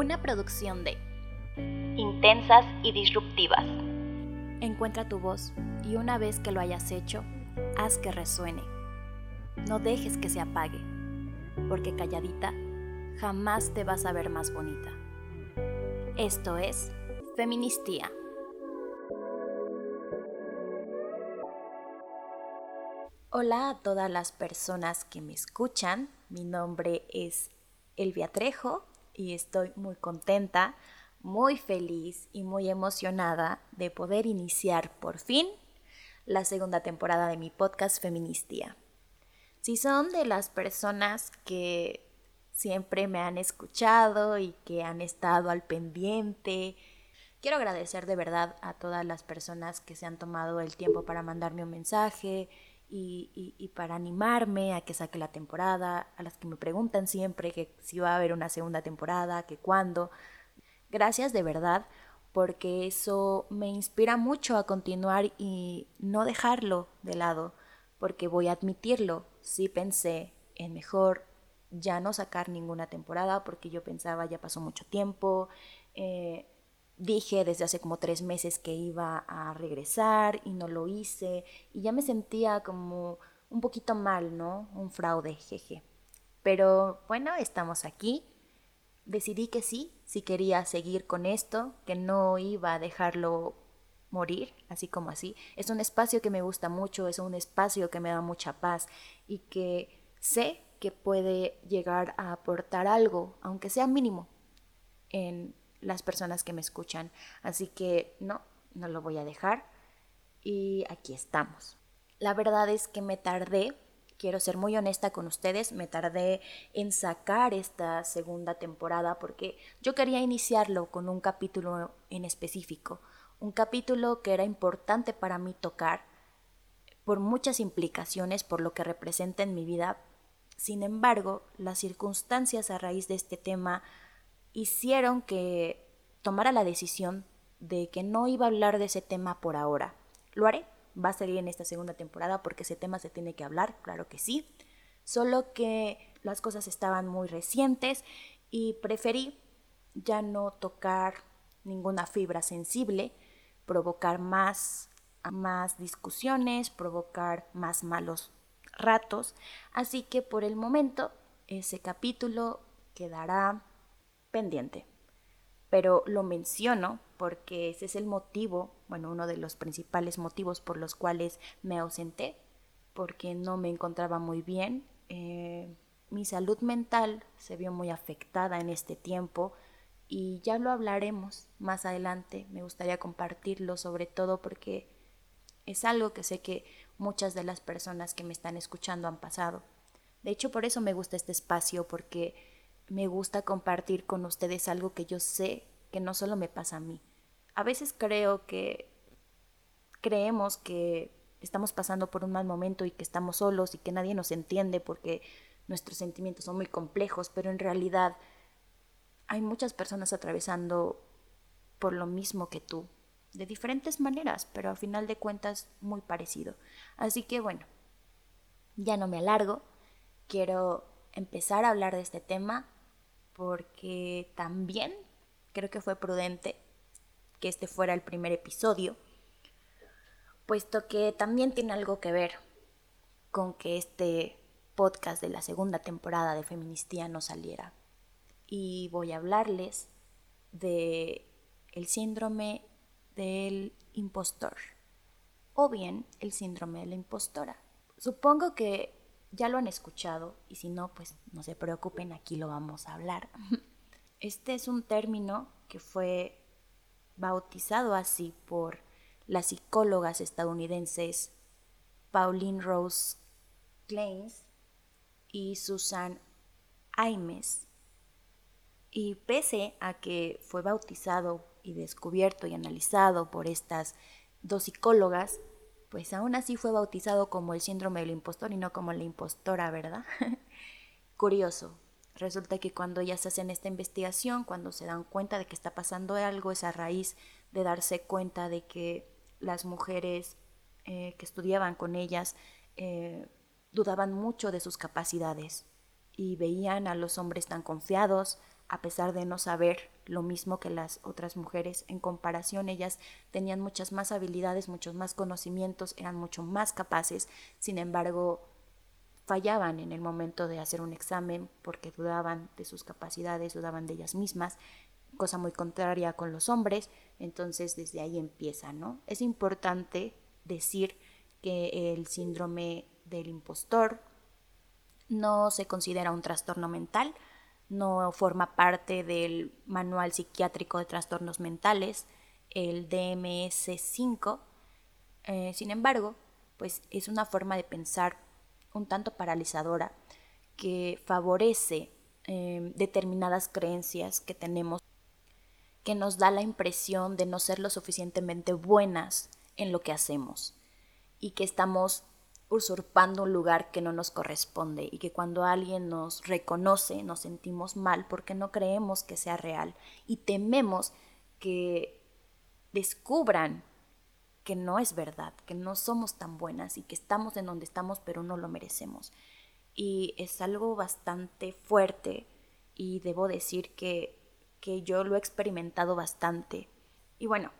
Una producción de Intensas y disruptivas. Encuentra tu voz y una vez que lo hayas hecho, haz que resuene. No dejes que se apague, porque calladita jamás te vas a ver más bonita. Esto es Feministía. Hola a todas las personas que me escuchan. Mi nombre es Elvia Trejo y estoy muy contenta, muy feliz y muy emocionada de poder iniciar por fin la segunda temporada de mi podcast Feministía. Si son de las personas que siempre me han escuchado y que han estado al pendiente, quiero agradecer de verdad a todas las personas que se han tomado el tiempo para mandarme un mensaje, y, para animarme a que saque la temporada, a las que me preguntan siempre que si va a haber una segunda temporada, que cuándo. Gracias de verdad, porque eso me inspira mucho a continuar y no dejarlo de lado, porque voy a admitirlo, sí pensé en mejor ya no sacar ninguna temporada, porque yo pensaba ya pasó mucho tiempo, eh, dije desde hace como tres meses que iba a regresar y no lo hice y ya me sentía como un poquito mal, ¿no? Un fraude, jeje. Pero bueno, estamos aquí. Decidí que sí, si quería seguir con esto, que no iba a dejarlo morir, así como así. Es un espacio que me gusta mucho, es un espacio que me da mucha paz y que sé que puede llegar a aportar algo, aunque sea mínimo, en las personas que me escuchan. Así que no, no lo voy a dejar. Y aquí estamos. La verdad es que me tardé, quiero ser muy honesta con ustedes, me tardé en sacar esta segunda temporada porque yo quería iniciarlo con un capítulo en específico. Un capítulo que era importante para mí tocar por muchas implicaciones, por lo que representa en mi vida. Sin embargo, las circunstancias a raíz de este tema hicieron que tomara la decisión de que no iba a hablar de ese tema por ahora. Lo haré, va a salir en esta segunda temporada porque ese tema se tiene que hablar, claro que sí. Solo que las cosas estaban muy recientes y preferí ya no tocar ninguna fibra sensible, provocar más, más discusiones, provocar más malos ratos. Así que por el momento ese capítulo quedará pendiente. Pero lo menciono porque ese es el motivo, bueno, uno de los principales motivos por los cuales me ausenté, porque no me encontraba muy bien. Eh, mi salud mental se vio muy afectada en este tiempo y ya lo hablaremos más adelante. Me gustaría compartirlo sobre todo porque es algo que sé que muchas de las personas que me están escuchando han pasado. De hecho, por eso me gusta este espacio, porque me gusta compartir con ustedes algo que yo sé que no solo me pasa a mí. A veces creo que creemos que estamos pasando por un mal momento y que estamos solos y que nadie nos entiende porque nuestros sentimientos son muy complejos, pero en realidad hay muchas personas atravesando por lo mismo que tú, de diferentes maneras, pero a final de cuentas muy parecido. Así que bueno, ya no me alargo, quiero empezar a hablar de este tema porque también creo que fue prudente que este fuera el primer episodio, puesto que también tiene algo que ver con que este podcast de la segunda temporada de Feministía no saliera. Y voy a hablarles de el síndrome del impostor o bien el síndrome de la impostora. Supongo que ya lo han escuchado y si no, pues no se preocupen, aquí lo vamos a hablar. Este es un término que fue bautizado así por las psicólogas estadounidenses Pauline Rose Kleins y Susan Aimes. Y pese a que fue bautizado y descubierto y analizado por estas dos psicólogas, pues aún así fue bautizado como el síndrome del impostor y no como la impostora, ¿verdad? Curioso. Resulta que cuando se hacen esta investigación, cuando se dan cuenta de que está pasando algo, es a raíz de darse cuenta de que las mujeres eh, que estudiaban con ellas eh, dudaban mucho de sus capacidades y veían a los hombres tan confiados, a pesar de no saber lo mismo que las otras mujeres, en comparación ellas tenían muchas más habilidades, muchos más conocimientos, eran mucho más capaces, sin embargo fallaban en el momento de hacer un examen porque dudaban de sus capacidades, dudaban de ellas mismas, cosa muy contraria con los hombres, entonces desde ahí empieza, ¿no? Es importante decir que el síndrome del impostor no se considera un trastorno mental, no forma parte del Manual Psiquiátrico de Trastornos Mentales, el DMS-5. Eh, sin embargo, pues es una forma de pensar un tanto paralizadora que favorece eh, determinadas creencias que tenemos, que nos da la impresión de no ser lo suficientemente buenas en lo que hacemos y que estamos usurpando un lugar que no nos corresponde y que cuando alguien nos reconoce nos sentimos mal porque no creemos que sea real y tememos que descubran que no es verdad, que no somos tan buenas y que estamos en donde estamos pero no lo merecemos. Y es algo bastante fuerte y debo decir que, que yo lo he experimentado bastante. Y bueno,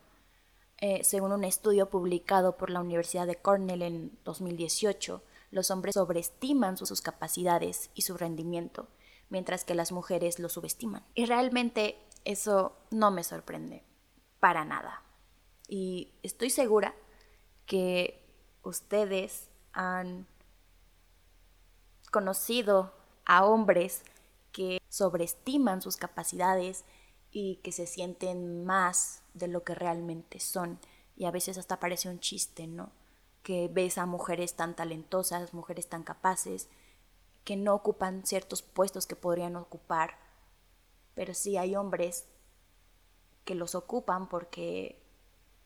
eh, según un estudio publicado por la Universidad de Cornell en 2018, los hombres sobreestiman sus capacidades y su rendimiento, mientras que las mujeres lo subestiman. Y realmente eso no me sorprende, para nada. Y estoy segura que ustedes han conocido a hombres que sobreestiman sus capacidades y que se sienten más de lo que realmente son. Y a veces hasta parece un chiste, ¿no? Que ves a mujeres tan talentosas, mujeres tan capaces, que no ocupan ciertos puestos que podrían ocupar. Pero sí hay hombres que los ocupan porque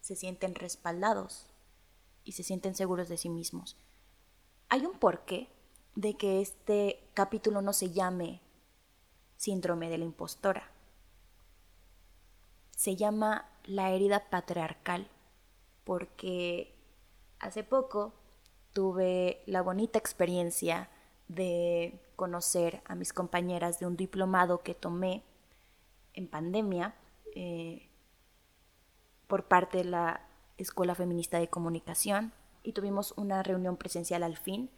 se sienten respaldados y se sienten seguros de sí mismos. Hay un porqué de que este capítulo no se llame síndrome de la impostora se llama la herida patriarcal porque hace poco tuve la bonita experiencia de conocer a mis compañeras de un diplomado que tomé en pandemia eh, por parte de la Escuela Feminista de Comunicación y tuvimos una reunión presencial al fin.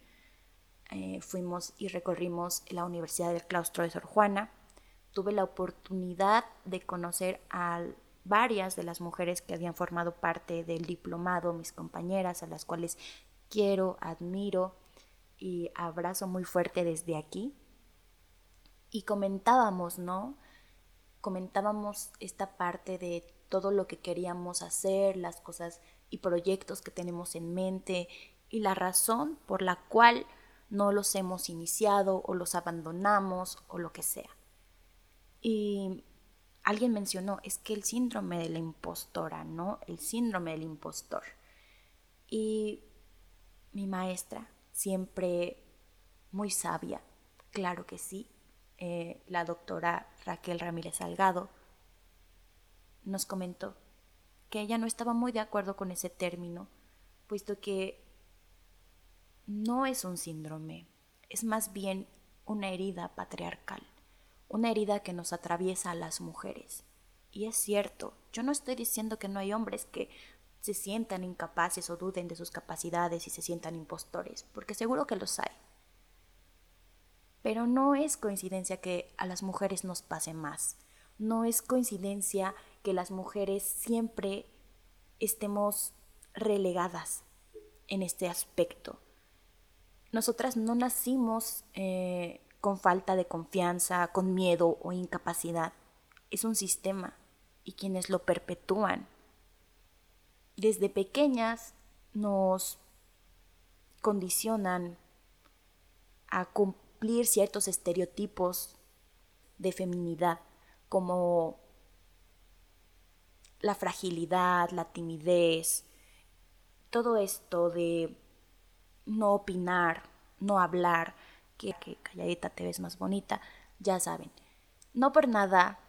Eh, fuimos y recorrimos la Universidad del Claustro de Sor Juana tuve la oportunidad de conocer a varias de las mujeres que habían formado parte del diplomado, mis compañeras, a las cuales quiero, admiro y abrazo muy fuerte desde aquí. Y comentábamos, ¿no? Comentábamos esta parte de todo lo que queríamos hacer, las cosas y proyectos que tenemos en mente y la razón por la cual no los hemos iniciado o los abandonamos o lo que sea. Y alguien mencionó, es que el síndrome de la impostora, ¿no? El síndrome del impostor. Y mi maestra, siempre muy sabia, claro que sí, eh, la doctora Raquel Ramírez Salgado, nos comentó que ella no estaba muy de acuerdo con ese término, puesto que no es un síndrome, es más bien una herida patriarcal una herida que nos atraviesa a las mujeres. Y es cierto, yo no estoy diciendo que no hay hombres que se sientan incapaces o duden de sus capacidades y se sientan impostores, porque seguro que los hay. Pero no es coincidencia que a las mujeres nos pase más. No es coincidencia que las mujeres siempre estemos relegadas en este aspecto. Nosotras no nacimos eh, con falta de confianza, con miedo o incapacidad. Es un sistema y quienes lo perpetúan. Desde pequeñas nos condicionan a cumplir ciertos estereotipos de feminidad, como la fragilidad, la timidez, todo esto de no opinar, no hablar, que, calladita te ves más bonita, ya saben. No por nada,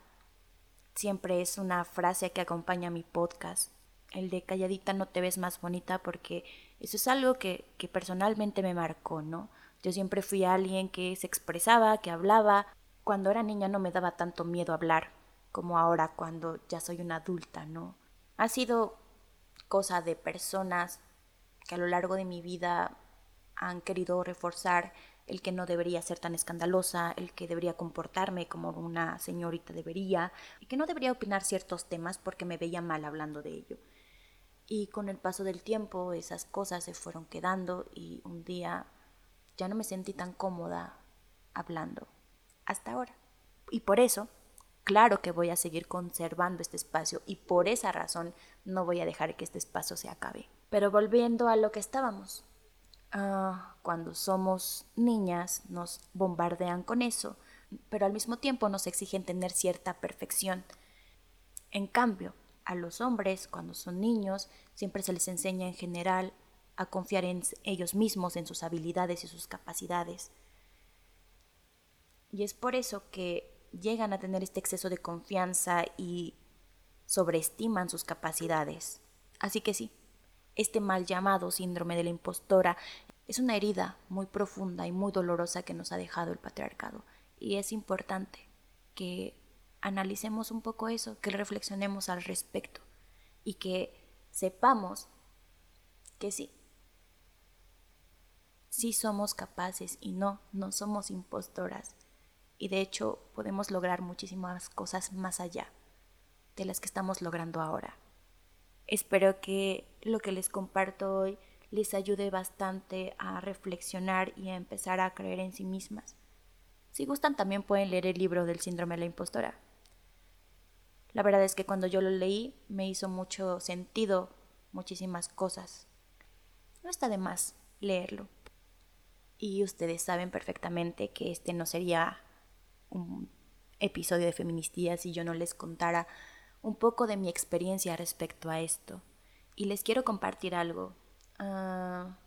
siempre es una frase que acompaña mi podcast, el de calladita no te ves más bonita porque eso es algo que, que personalmente me marcó, ¿no? Yo siempre fui alguien que se expresaba, que hablaba Cuando era niña no me daba tanto miedo hablar como ahora cuando ya soy una adulta, ¿no? Ha sido cosa de personas que a lo largo de mi vida han querido reforzar el que no debería ser tan escandalosa, el que debería comportarme como una señorita debería, y que no debería opinar ciertos temas porque me veía mal hablando de ello. Y con el paso del tiempo esas cosas se fueron quedando y un día ya no me sentí tan cómoda hablando hasta ahora. Y por eso, claro que voy a seguir conservando este espacio y por esa razón no voy a dejar que este espacio se acabe. Pero volviendo a lo que estábamos, Ah, cuando somos niñas nos bombardean con eso, pero al mismo tiempo nos exigen tener cierta perfección. En cambio, a los hombres, cuando son niños, siempre se les enseña en general a confiar en ellos mismos, en sus habilidades y sus capacidades. Y es por eso que llegan a tener este exceso de confianza y sobreestiman sus capacidades. Así que sí, este mal llamado síndrome de la impostora es una herida muy profunda y muy dolorosa que nos ha dejado el patriarcado. Y es importante que analicemos un poco eso, que reflexionemos al respecto y que sepamos que sí, sí somos capaces y no, no somos impostoras. Y de hecho podemos lograr muchísimas cosas más allá de las que estamos logrando ahora. Espero que lo que les comparto hoy les ayude bastante a reflexionar y a empezar a creer en sí mismas. Si gustan también pueden leer el libro del síndrome de la impostora. La verdad es que cuando yo lo leí me hizo mucho sentido muchísimas cosas. No está de más leerlo. Y ustedes saben perfectamente que este no sería un episodio de feministía si yo no les contara un poco de mi experiencia respecto a esto. Y les quiero compartir algo. Ah,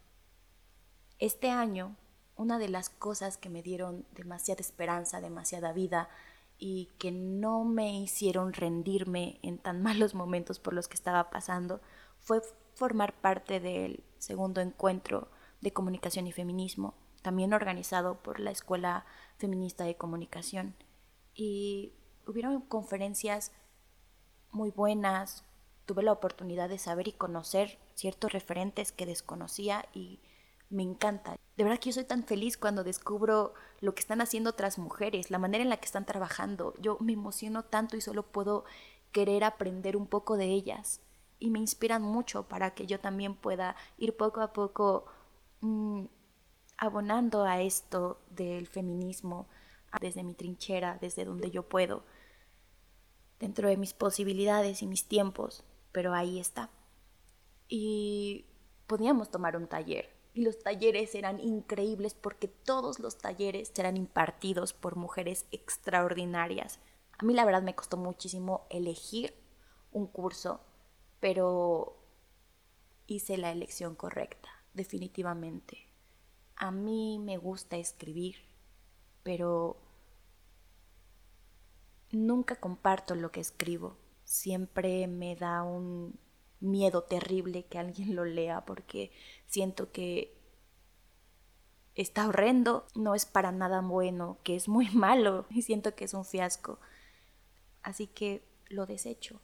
este año, una de las cosas que me dieron demasiada esperanza, demasiada vida y que no me hicieron rendirme en tan malos momentos por los que estaba pasando, fue formar parte del segundo encuentro de comunicación y feminismo, también organizado por la Escuela Feminista de Comunicación. Y hubieron conferencias muy buenas, tuve la oportunidad de saber y conocer ciertos referentes que desconocía y me encanta. De verdad que yo soy tan feliz cuando descubro lo que están haciendo otras mujeres, la manera en la que están trabajando. Yo me emociono tanto y solo puedo querer aprender un poco de ellas. Y me inspiran mucho para que yo también pueda ir poco a poco mm, abonando a esto del feminismo desde mi trinchera, desde donde yo puedo dentro de mis posibilidades y mis tiempos, pero ahí está. Y podíamos tomar un taller. Y los talleres eran increíbles porque todos los talleres eran impartidos por mujeres extraordinarias. A mí la verdad me costó muchísimo elegir un curso, pero hice la elección correcta, definitivamente. A mí me gusta escribir, pero nunca comparto lo que escribo. Siempre me da un miedo terrible que alguien lo lea porque siento que está horrendo, no es para nada bueno, que es muy malo y siento que es un fiasco. Así que lo desecho.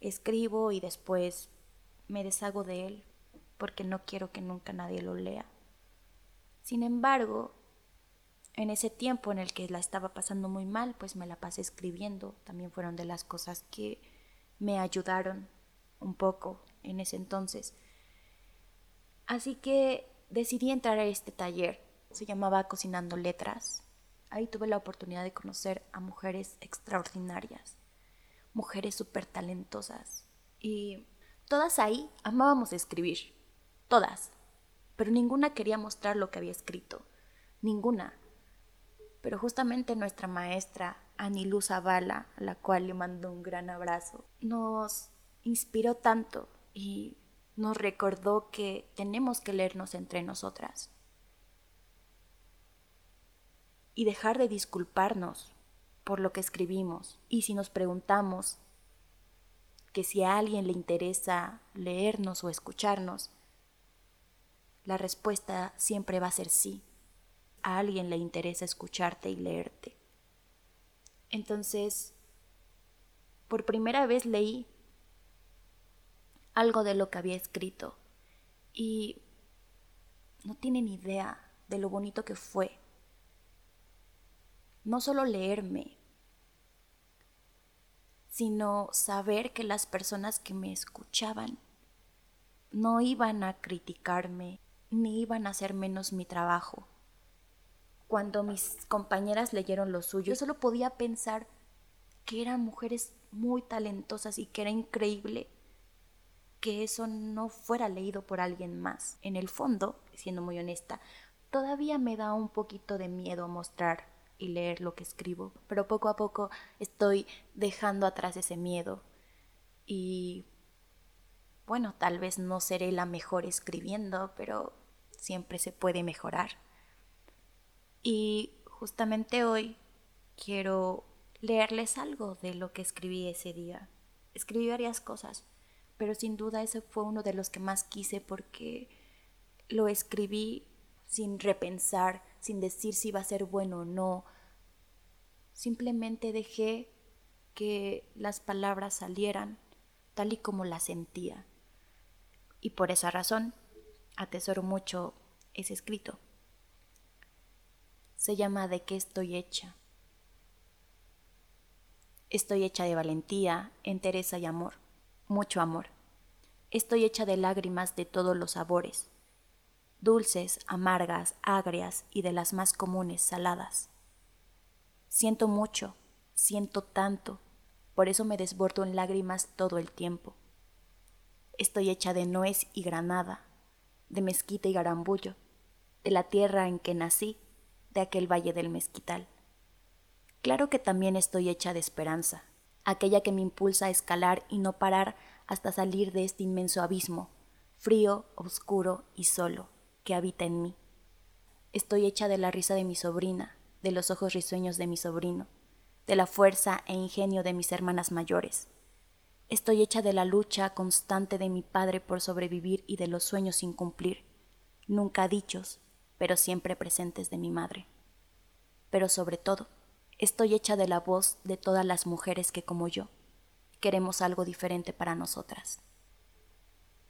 Escribo y después me deshago de él porque no quiero que nunca nadie lo lea. Sin embargo, en ese tiempo en el que la estaba pasando muy mal, pues me la pasé escribiendo. También fueron de las cosas que me ayudaron un poco en ese entonces. Así que decidí entrar a este taller. Se llamaba Cocinando Letras. Ahí tuve la oportunidad de conocer a mujeres extraordinarias, mujeres súper talentosas. Y todas ahí amábamos escribir, todas, pero ninguna quería mostrar lo que había escrito, ninguna pero justamente nuestra maestra, Anilú Zavala, a la cual le mando un gran abrazo, nos inspiró tanto y nos recordó que tenemos que leernos entre nosotras y dejar de disculparnos por lo que escribimos. Y si nos preguntamos que si a alguien le interesa leernos o escucharnos, la respuesta siempre va a ser sí a alguien le interesa escucharte y leerte. Entonces, por primera vez leí algo de lo que había escrito y no tienen idea de lo bonito que fue. No solo leerme, sino saber que las personas que me escuchaban no iban a criticarme ni iban a hacer menos mi trabajo. Cuando mis compañeras leyeron lo suyo, yo solo podía pensar que eran mujeres muy talentosas y que era increíble que eso no fuera leído por alguien más. En el fondo, siendo muy honesta, todavía me da un poquito de miedo mostrar y leer lo que escribo, pero poco a poco estoy dejando atrás ese miedo y bueno, tal vez no seré la mejor escribiendo, pero siempre se puede mejorar. Y justamente hoy quiero leerles algo de lo que escribí ese día. Escribí varias cosas, pero sin duda ese fue uno de los que más quise porque lo escribí sin repensar, sin decir si iba a ser bueno o no. Simplemente dejé que las palabras salieran tal y como las sentía. Y por esa razón atesoro mucho ese escrito. Se llama ¿De qué estoy hecha? Estoy hecha de valentía, entereza y amor, mucho amor. Estoy hecha de lágrimas de todos los sabores, dulces, amargas, agrias y de las más comunes, saladas. Siento mucho, siento tanto, por eso me desbordo en lágrimas todo el tiempo. Estoy hecha de nuez y granada, de mezquita y garambullo, de la tierra en que nací, de aquel valle del mezquital. Claro que también estoy hecha de esperanza, aquella que me impulsa a escalar y no parar hasta salir de este inmenso abismo, frío, oscuro y solo, que habita en mí. Estoy hecha de la risa de mi sobrina, de los ojos risueños de mi sobrino, de la fuerza e ingenio de mis hermanas mayores. Estoy hecha de la lucha constante de mi padre por sobrevivir y de los sueños sin cumplir, nunca dichos, pero siempre presentes de mi madre. Pero sobre todo, Estoy hecha de la voz de todas las mujeres que como yo queremos algo diferente para nosotras.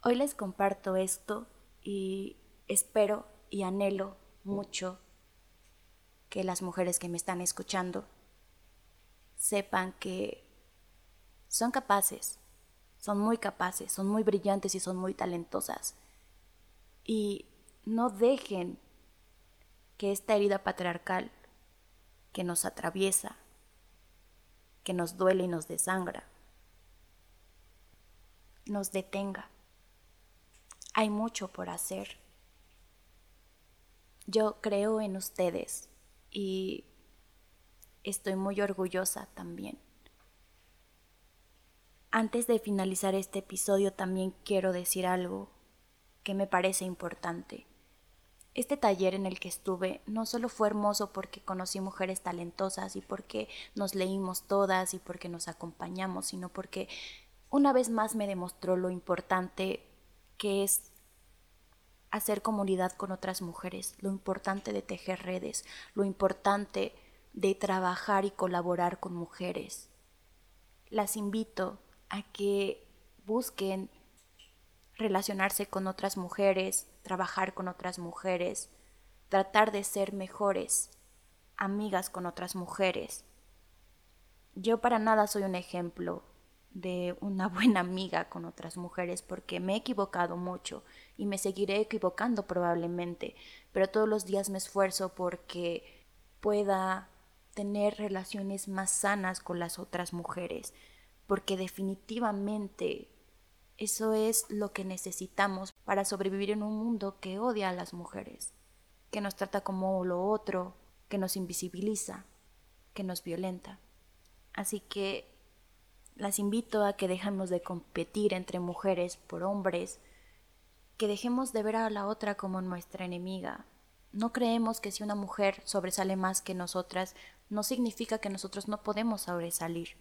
Hoy les comparto esto y espero y anhelo mucho que las mujeres que me están escuchando sepan que son capaces, son muy capaces, son muy brillantes y son muy talentosas. Y no dejen que esta herida patriarcal que nos atraviesa, que nos duele y nos desangra, nos detenga. Hay mucho por hacer. Yo creo en ustedes y estoy muy orgullosa también. Antes de finalizar este episodio también quiero decir algo que me parece importante. Este taller en el que estuve no solo fue hermoso porque conocí mujeres talentosas y porque nos leímos todas y porque nos acompañamos, sino porque una vez más me demostró lo importante que es hacer comunidad con otras mujeres, lo importante de tejer redes, lo importante de trabajar y colaborar con mujeres. Las invito a que busquen relacionarse con otras mujeres, trabajar con otras mujeres, tratar de ser mejores amigas con otras mujeres. Yo para nada soy un ejemplo de una buena amiga con otras mujeres porque me he equivocado mucho y me seguiré equivocando probablemente, pero todos los días me esfuerzo porque pueda tener relaciones más sanas con las otras mujeres, porque definitivamente eso es lo que necesitamos para sobrevivir en un mundo que odia a las mujeres, que nos trata como lo otro, que nos invisibiliza, que nos violenta. Así que las invito a que dejemos de competir entre mujeres por hombres, que dejemos de ver a la otra como nuestra enemiga. No creemos que si una mujer sobresale más que nosotras, no significa que nosotros no podemos sobresalir.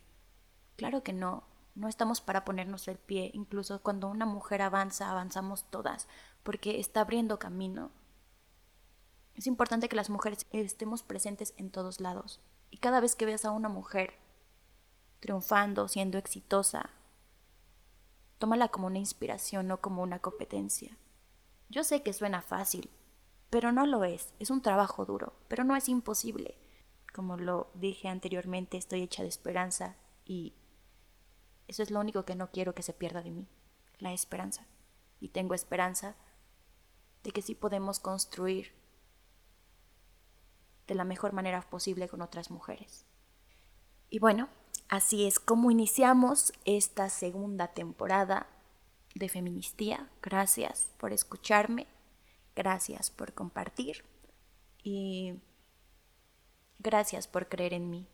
Claro que no, no estamos para ponernos el pie, incluso cuando una mujer avanza, avanzamos todas, porque está abriendo camino. Es importante que las mujeres estemos presentes en todos lados Y cada vez que veas a una mujer triunfando, siendo exitosa, tómala como una inspiración, no como una competencia. Yo sé que suena fácil, pero no lo es. Es un trabajo duro, pero no es imposible. Como lo dije anteriormente, estoy hecha de esperanza y eso es lo único que no quiero que se pierda de mí, la esperanza. Y tengo esperanza de que sí podemos construir de la mejor manera posible con otras mujeres. Y bueno, así es como iniciamos esta segunda temporada de Feministía. Gracias por escucharme, gracias por compartir y gracias por creer en mí.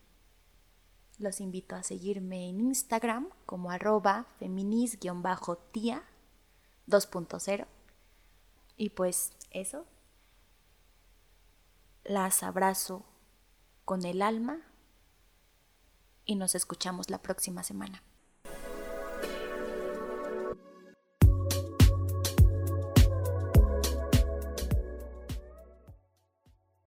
Los invito a seguirme en Instagram como arroba feminis-tía 2.0. Y pues eso, las abrazo con el alma y nos escuchamos la próxima semana.